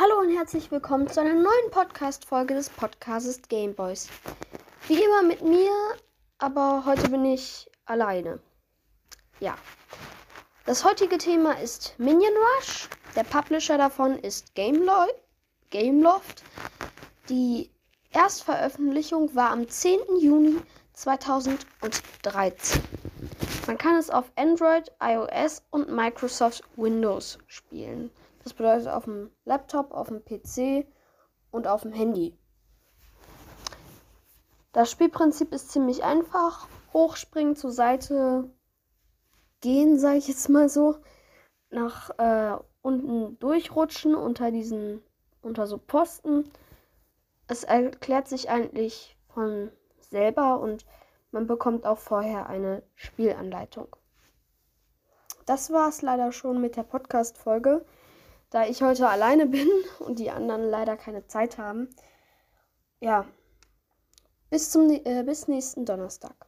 Hallo und herzlich willkommen zu einer neuen Podcast-Folge des Podcasts Gameboys. Wie immer mit mir, aber heute bin ich alleine. Ja. Das heutige Thema ist Minion Rush. Der Publisher davon ist Gamelo Gameloft. Die Erstveröffentlichung war am 10. Juni 2013. Man kann es auf Android, iOS und Microsoft Windows spielen. Das bedeutet auf dem Laptop, auf dem PC und auf dem Handy. Das Spielprinzip ist ziemlich einfach. Hochspringen zur Seite, gehen, sage ich jetzt mal so, nach äh, unten durchrutschen unter diesen, unter so Posten. Es erklärt sich eigentlich von selber und man bekommt auch vorher eine Spielanleitung. Das war es leider schon mit der Podcast-Folge. Da ich heute alleine bin und die anderen leider keine Zeit haben. Ja, bis, zum, äh, bis nächsten Donnerstag.